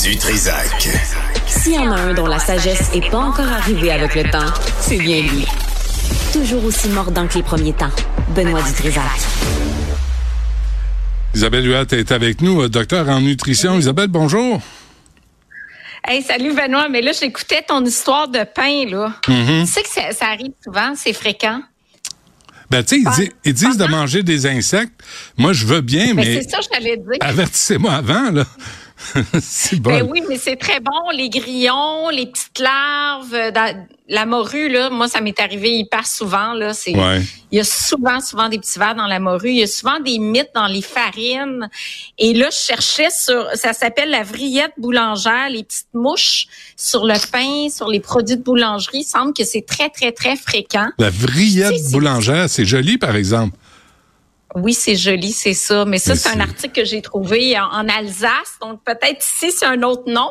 Du Trisac. S'il y en a un dont la sagesse n'est pas encore arrivée avec le temps, c'est bien lui. Toujours aussi mordant que les premiers temps. Benoît Dutrisac. Isabelle Huat est avec nous, docteur en nutrition. Isabelle, bonjour. Hey, salut Benoît, mais là, j'écoutais ton histoire de pain, là. Tu sais que ça, ça arrive souvent, c'est fréquent. Ben, tu sais, ils, di- ils disent de manger des insectes. Moi, je veux bien, Mais mais c'est ça, que j'allais te dire. avertissez-moi avant, là. c'est bon. Ben oui, mais c'est très bon. Les grillons, les petites larves, euh, la morue, là, moi, ça m'est arrivé hyper souvent. Là, c'est, Ouais. Il y a souvent, souvent des petits vers dans la morue. Il y a souvent des mythes dans les farines. Et là, je cherchais sur, ça s'appelle la vrillette boulangère, les petites mouches sur le pain, sur les produits de boulangerie. Il semble que c'est très, très, très fréquent. La vrillette boulangère, c'est joli, par exemple. Oui, c'est joli, c'est ça. Mais ça, c'est un article que j'ai trouvé en, en Alsace. Donc, peut-être ici, c'est un autre nom.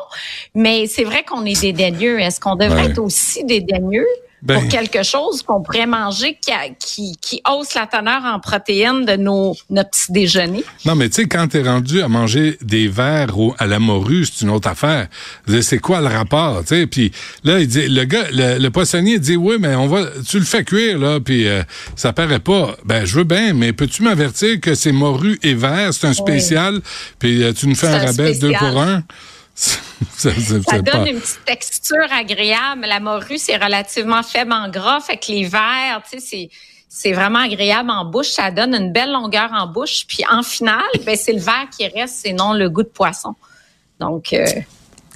Mais c'est vrai qu'on est dédaigneux. Est-ce qu'on devrait Ouais. être aussi dédaigneux Ben- pour quelque chose qu'on pourrait manger qui, a- qui, qui hausse la teneur en protéines de nos, notre petit déjeuner? Non, mais tu sais, quand t'es rendu à manger des verres au- à la morue, c'est une autre affaire. C'est quoi le rapport, tu sais? Puis là, il dit, le gars, le, le poissonnier dit, oui, mais on va, tu le fais cuire, là, puis euh, ça paraît pas. Ben, je veux bien, mais peux-tu m'avertir que c'est morue et verre, c'est un spécial, puis euh, tu nous fais un un rabais deux pour un? ça, ça, Ça donne pas- une petite texture agréable. La morue, c'est relativement faible en gras. Fait que les verres, tu sais, c'est... C'est vraiment agréable en bouche, ça donne une belle longueur en bouche. Puis en finale, ben c'est le verre qui reste, c'est non le goût de poisson. Donc, euh,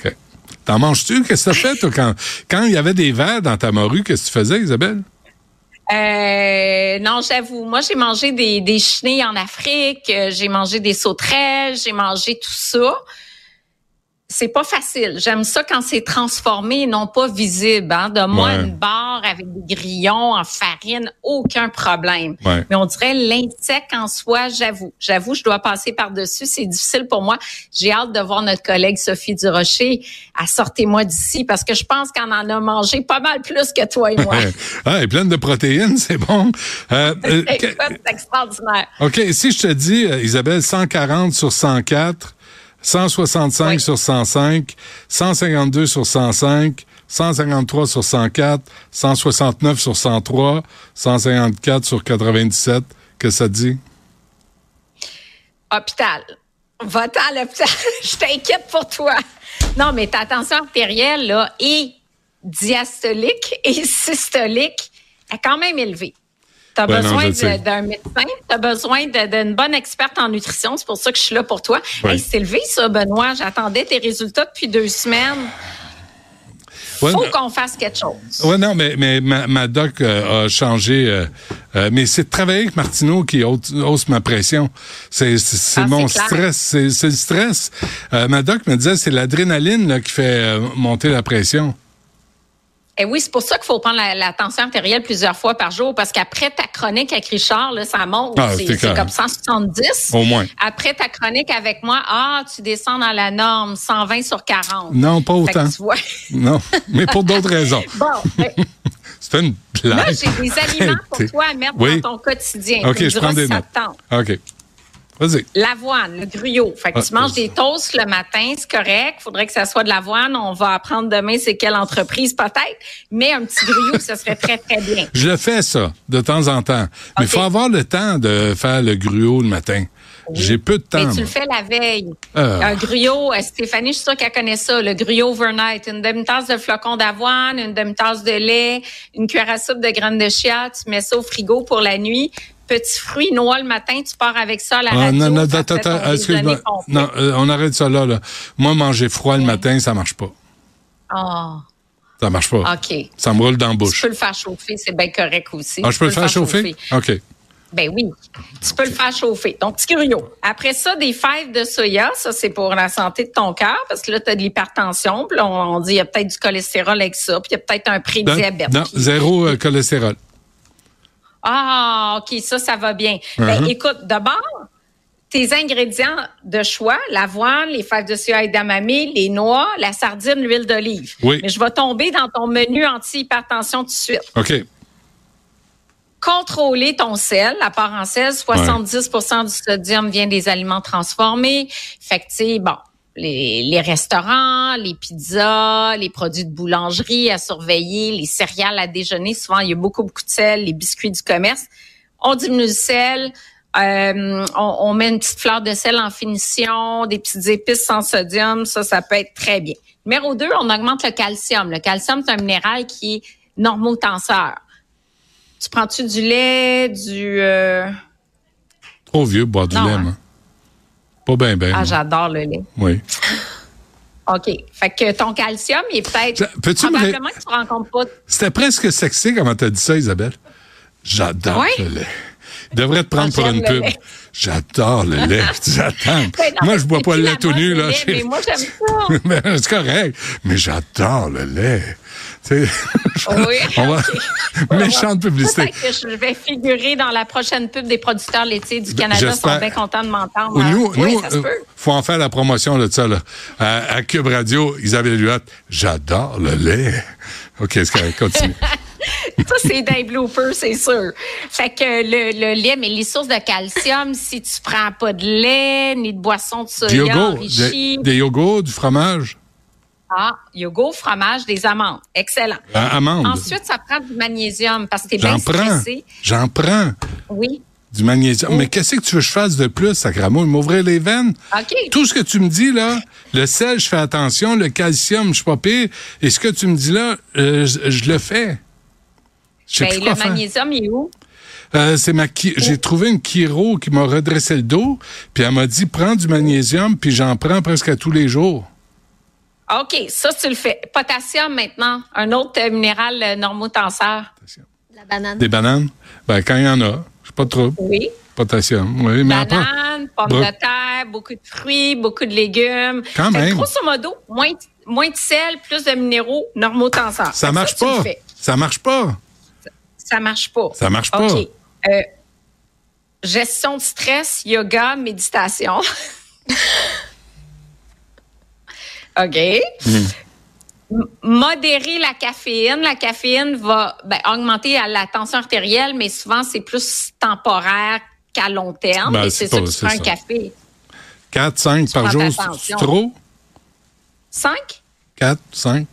OK. T'en manges-tu? Qu'est-ce que t'as fait, toi, quand, quand il y avait des verres dans ta morue, qu'est-ce que tu faisais, Isabelle? Euh, non, j'avoue. Moi, j'ai mangé des, des chenilles en Afrique, euh, j'ai mangé des sauterelles, j'ai mangé tout ça. C'est pas facile. J'aime ça quand c'est transformé et non pas visible. Hein. De moi, Ouais. une barre avec des grillons en farine, aucun problème. Ouais. Mais on dirait l'insecte en soi, j'avoue. J'avoue, je dois passer par-dessus. C'est difficile pour moi. J'ai hâte de voir notre collègue Sophie Durocher à sortez-moi d'ici parce que je pense qu'on en a mangé pas mal plus que toi et moi. ah, elle est pleine de protéines, c'est bon. Euh, euh, c'est extraordinaire. OK, si je te dis, euh, Isabelle, 140 sur 104, 165 Oui. sur 105, 152 sur 105, 153 sur 104, 169 sur 103, 154 sur 97, que ça dit? Hôpital. Va-t'en à l'hôpital. Je t'inquiète pour toi. Non, mais ta tension artérielle, là, est diastolique et systolique est quand même élevée. Tu as Ouais, besoin d'un médecin, tu as besoin d'une bonne experte en nutrition? C'est pour ça que je suis là pour toi. Oui. Hey, c'est élevé, ça, Benoît. J'attendais tes résultats depuis deux semaines. Ouais, Faut qu'on fasse quelque chose. Ouais, non, mais, mais ma, ma doc euh, a changé. euh, euh, mais c'est de travailler avec Martineau qui hausse, hausse ma pression. C'est Ah, mon stress. C'est le stress. Ma doc me disait c'est l'adrénaline qui fait monter la pression. Et oui, c'est pour ça qu'il faut prendre la, la tension artérielle plusieurs fois par jour, parce qu'après ta chronique avec Richard, là, ça monte. Ah, c'est c'est c'est comme 170. Au moins. Après ta chronique avec moi, ah, tu descends dans la norme, 120 sur 40. Non, pas autant. tu vois. Non, mais pour d'autres raisons. Bon, C'était une blague. là, j'ai des aliments pour toi à mettre Oui. dans ton quotidien. OK, je prends des notes. OK. Vas-y. L'avoine, le gruyot. Fait que Ah, tu manges c'est des toasts le matin, c'est correct. Faudrait que ça soit de l'avoine. On va apprendre demain c'est quelle entreprise peut-être. Mais un petit gruyot, ce serait très, très bien. Je le fais, ça, de temps en temps. Mais il faut avoir le temps de faire le gruau le matin. J'ai peu de temps. Mais tu le fais la veille. Ah. Un gruyot, euh, Stéphanie, je suis sûre qu'elle connaît ça, le gruyot overnight. Une demi-tasse de flocons d'avoine, une demi-tasse de lait, une cuillère à soupe de graines de chia, tu mets ça au frigo pour la nuit. Petit fruit noix le matin, tu pars avec ça à la Ah, radio. non, non, attends, excuse-moi. Non, euh, on arrête ça là, là. Moi, manger froid le matin, ça marche pas. Ah, Ça marche pas. OK. Ça me roule dans la Tu bouche. peux le faire chauffer, c'est bien correct aussi. Ah, Tu je peux le faire chauffer? OK. Ben oui, tu peux le faire chauffer. Donc, petit gruyot. Après ça, des fèves de soya, ça, c'est pour la santé de ton cœur, parce que là, tu as de l'hypertension, puis on, on dit il y a peut-être du cholestérol avec ça, puis il y a peut-être un prédiabète. non, zéro euh, cholestérol. Ah, OK, ça, ça va bien. Ben, Uh-huh. écoute, d'abord, tes ingrédients de choix, l'avoine, les fèves de soya et d'amami, les noix, la sardine, l'huile d'olive. Oui. Mais je vais tomber dans ton menu anti-hypertension tout de suite. OK. contrôler ton sel, la part en sel, 70% du sodium vient des aliments transformés. Fait que, tu sais, bon, les, les restaurants, les pizzas, les produits de boulangerie à surveiller, les céréales à déjeuner. Souvent, il y a beaucoup, beaucoup de sel, les biscuits du commerce. On diminue le sel. Euh, on, on met une petite fleur de sel en finition, des petites épices sans sodium. Ça, ça peut être très bien. Numéro deux, on augmente le calcium. Le calcium, c'est un minéral qui est normotenseur. Tu prends-tu du lait, du... euh, Trop vieux boire du Non, lait, hein. Pas bien, bien. Ah, j'adore le lait. oui. OK. Fait que ton calcium, il est peut-être... Peux-tu Probablement que tu ne rencontres pas... C'était presque sexy comment t'as dit ça, Isabelle? J'adore Oui? le lait. Il devrait te prendre pour une pub. lait. J'adore le lait. J'attends. Moi, je bois pas le lait la tout nu, là. Mais moi, j'aime ça. C'est correct. Mais j'adore le lait. Oui, on va... Méchante publicité. Que je vais figurer dans la prochaine pub des producteurs laitiers du Canada. Ils sont bien contents de m'entendre. Nous, oui, nous, ça se euh, peut. faut en faire la promotion de ça, là. À, à Cube Radio, Isabelle Huot, j'adore le lait. OK, c'est continue. Ça, c'est des bloopers, c'est sûr. Fait que le, le lait, mais les sources de calcium, si tu prends pas de lait, ni de boisson de soya yogourt, enrichie, des, des yogourts, du fromage, ah, yogourt, fromage, des amandes. Excellent. à- amandes. Ensuite, ça prend du magnésium parce que t'es bien stressé. J'en prends. Oui. Du magnésium. Mais qu'est-ce que tu veux que je fasse de plus, sacramouille? M'ouvrir les veines? OK. Tout ce que tu me dis, là, le sel, je fais attention, le calcium, je suis pas pire. Et ce que tu me dis là, euh, je, je le fais. Je sais Ben, le faire. magnésium, il est où? Euh, c'est ma chi- j'ai trouvé une chiro qui m'a redressé le dos, puis elle m'a dit prends du magnésium, puis j'en prends presque à tous les jours. OK, ça, tu le fais. Potassium, maintenant. Un autre euh, minéral euh, normotenseur. La banane. Des bananes, ben quand il y en a, je pas trop Oui. potassium. Oui, mais après, Bananes, pommes Bro- de terre, beaucoup de fruits, beaucoup de légumes. Quand Fait même. grosso modo, moins, de- moins de sel, plus de minéraux normotenseurs. ça Fait marche tu le pas. fais. Ça marche pas. Ça marche pas. Ça marche pas. OK. Euh, gestion de stress, yoga, méditation. OK. Hmm. Modérer la caféine. La caféine va ben, augmenter la- la tension artérielle, mais souvent, c'est plus temporaire qu'à long terme. Ben, Et c'est ça que tu prends un café. 4, 5 par jour, c'est- trop? 5? 4, 5?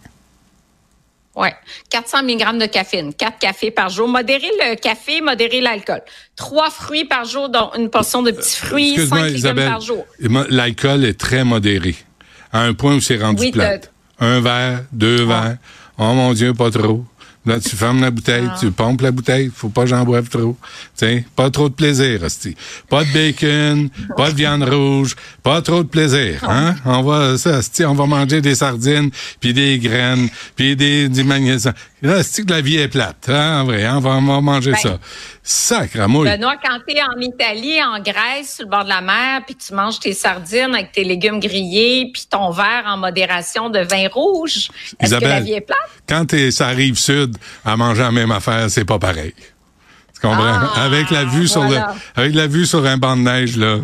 Oui, 400 mg de caféine, 4 cafés par jour. Modérer le café, modérer l'alcool. Trois fruits par jour, dont une portion de petits fruits, Excuse-moi, 5 légumes Isabelle. par jour. L'alcool est très modéré. À un point où c'est rendu Oui, plate. Un verre, deux verres. Oh mon Dieu, pas trop. Là, tu fermes la bouteille, Ah. tu pompes la bouteille. Faut pas que j'en boive trop. Tiens, pas trop de plaisir, hostie. Pas de bacon, pas de viande rouge, pas trop de plaisir. Hein? On va, ça, on va manger des sardines, puis des graines, puis des, du magnésium. Là, hostie, que la vie est plate. Hein? En vrai, hein? on, va, on va manger Ben, ça. Sacramouille. Benoît, quand tu es en Italie, en Grèce, sur le bord de la mer, puis tu manges tes sardines avec tes légumes grillés, puis ton verre en modération de vin rouge, est-ce que la vie est plate? quand t'es, ça arrive sud, à manger la même affaire, c'est pas pareil. Tu comprends? Ah, avec la vue sur voilà. le, avec la vue sur un banc de neige, là,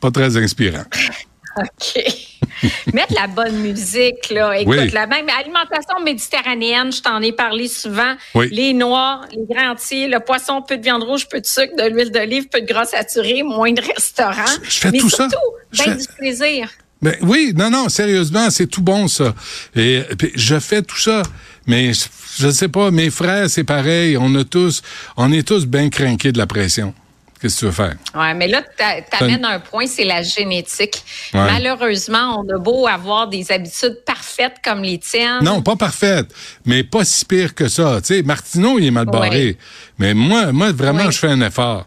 pas très inspirant. OK. Mettre la bonne musique, là. Écoute, Oui. la même alimentation méditerranéenne, je t'en ai parlé souvent. Oui. Les noix, les grains entiers, le poisson, peu de viande rouge, peu de sucre, de l'huile d'olive, peu de gras saturé, moins de restaurants. Je- je fais Mais tout ça. surtout, Je ben fais- du plaisir. Ben oui, non, non, sérieusement, c'est tout bon ça. Et je fais tout ça, mais je, je sais pas, mes frères, c'est pareil. On a tous, on est tous bien craqués de la pression. Qu'est-ce que tu veux faire? Ouais, mais là, t'a- t'amènes un point, c'est la génétique. Ouais. Malheureusement, on a beau avoir des habitudes parfaites comme les tiennes. Non, pas parfaite, mais pas si pire que ça. Tu sais, Martineau, il est mal barré. Oui. Mais moi, moi, vraiment, Oui. je fais un effort.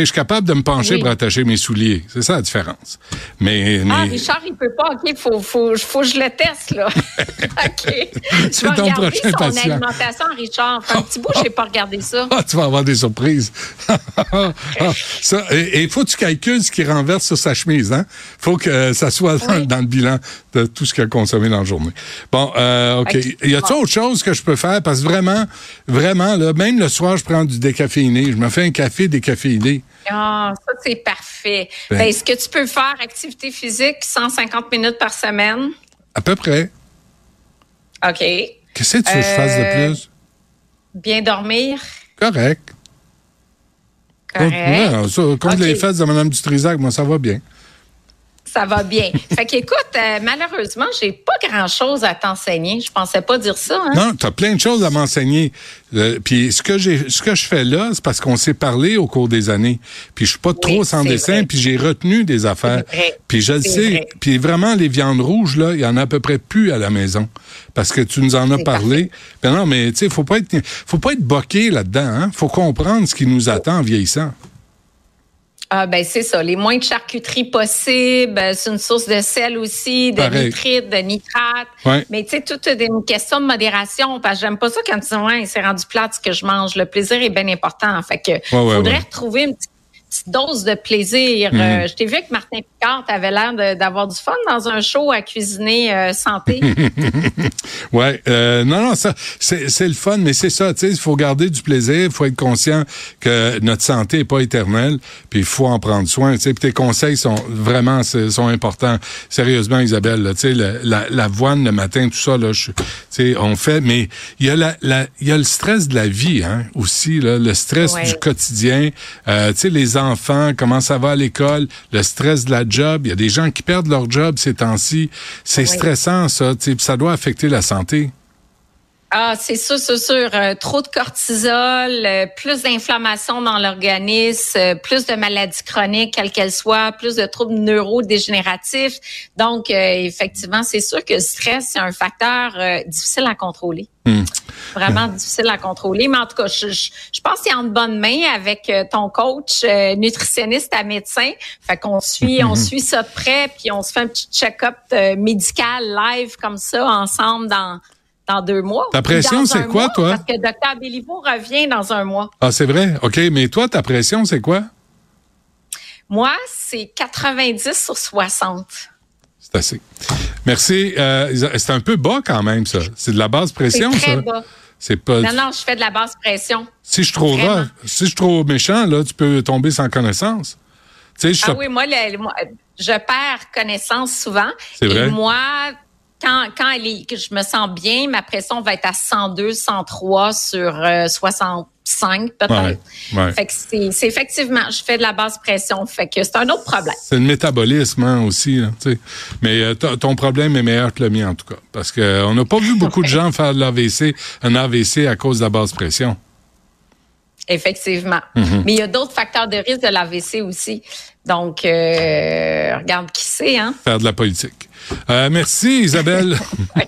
Je suis capable de me pencher Oui. pour attacher mes souliers. C'est ça la différence. Mais, Ah, Richard, il peut pas. OK, faut, faut, faut que je le teste, là. OK. C'est Je vais ton regarder prochain son patient. alimentation, Richard. Fait un petit bout, j'ai pas regardé ça. Ah, tu vas avoir des surprises. ça, et il faut que tu calcules ce qu'il renverse sur sa chemise. Hein? faut que ça soit dans, Oui. dans le bilan de tout ce qu'il a consommé dans la journée. Bon, euh, OK. Y a-t-il autre chose que je peux faire? Parce que vraiment, vraiment, là, même le soir, je prends du décaféiné. Je me fais un café décaféiné. Ah, ça, c'est parfait. Ben- Ben, Est-ce que tu peux faire activité physique 150 minutes par semaine? À peu près. OK. Qu'est-ce que tu veux que je fasse de Euh, plus? Bien dormir? Correct. Correct. Ouais, ça, contre les fesses de Mme Dutrisac, moi, ça va bien. Ça va bien. Fait qu'écoute, euh, malheureusement, j'ai pas grand-chose à t'enseigner. Je pensais pas dire ça. Hein? Non, tu as plein de choses à m'enseigner. Euh, puis ce que j'ai, ce que je fais là, c'est parce qu'on s'est parlé au cours des années. Puis je suis pas trop sans dessin, puis j'ai retenu des affaires. Puis je le sais. Puis vraiment, les viandes rouges, là, il y en a à peu près plus à la maison. Parce que tu nous en as parlé. Ben non, mais tu sais, faut pas être, faut pas être boqué là-dedans. Hein? Faut comprendre ce qui nous attend en vieillissant. Ah ben c'est ça, les moins de charcuterie possible, euh, c'est une source de sel aussi, de nitrite, de nitrate. Mais tu sais, tout est une question de modération parce que j'aime pas ça quand tu dis ouais, c'est rendu plate ce que je mange. Le plaisir est bien important. Fait que faudrait retrouver une petite dose de plaisir. Euh, je t'ai vu avec Martin Picard, tu avais l'air d'avoir du fun dans un show à cuisiner euh, santé. ouais, euh, non, non, ça, c'est le fun, mais c'est ça, tu sais, il faut garder du plaisir, il faut être conscient que notre santé est pas éternelle, puis il faut en prendre soin, tu sais, tes conseils sont vraiment sont importants. Sérieusement, Isabelle, tu sais, la, voine le matin, tout ça, là, tu sais, on fait, mais il y a la, il y a le stress de la vie, hein, aussi, là, le stress du quotidien, tu sais, les comment ça va à l'école, le stress de la job. Il y a des gens qui perdent leur job ces temps-ci. C'est stressant, ça. Ça doit affecter la santé. Ah, c'est sûr, c'est sûr. Euh, trop de cortisol, euh, plus d'inflammation dans l'organisme, euh, plus de maladies chroniques, quelles qu'elles soient, plus de troubles neurodégénératifs. Donc, effectivement, c'est sûr que le stress, c'est un facteur difficile à contrôler. Hmm. Vraiment difficile à contrôler. Mais en tout cas, je, je, pense qu'il est en bonne main avec ton coach nutritionniste à médecin. Fait qu'on suit, on suit ça de près, puis on se fait un petit check-up médical live comme ça ensemble dans dans deux mois. Ta pression, c'est quoi, toi? Parce que Dr. Béliveau revient dans un mois. Ah, c'est vrai? OK. Mais toi, ta pression, c'est quoi? Moi, c'est 90 sur 60. C'est assez. Merci. Euh, c'est un peu bas quand même, ça. C'est de la basse pression, très ça. Bas. C'est pas. Non, non, je fais de la basse pression. Si je suis trop si je suis trop méchant, là, tu peux tomber sans connaissance. Tu sais, je ah oui, moi, je perds connaissance souvent. C'est vrai? Et moi, quand, quand elle est, que je me sens bien, ma pression va être à 102, 103 sur 65 euh, peut-être. Fait que c'est effectivement, je fais de la basse pression. Fait que c'est un autre problème. C'est le métabolisme hein, aussi. Mais euh, ton problème est meilleur que le mien en tout cas. Parce qu'on n'a pas vu beaucoup de gens faire de l'AVC, un AVC à cause de la basse pression. Effectivement. Mm-hmm. Mais il y a d'autres facteurs de risque de l'AVC aussi. Donc, regarde qui c'est, hein? Faire de la politique. Euh, merci Isabelle.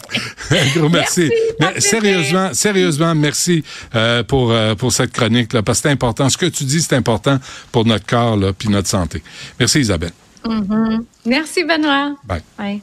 Un gros merci. Mais sérieusement, sérieusement, merci euh, pour euh, pour cette chronique là, parce que c'est important. Ce que tu dis, c'est important pour notre corps là, puis notre santé. Merci Isabelle. Mm-hmm. Merci Benoît. Bye. Bye.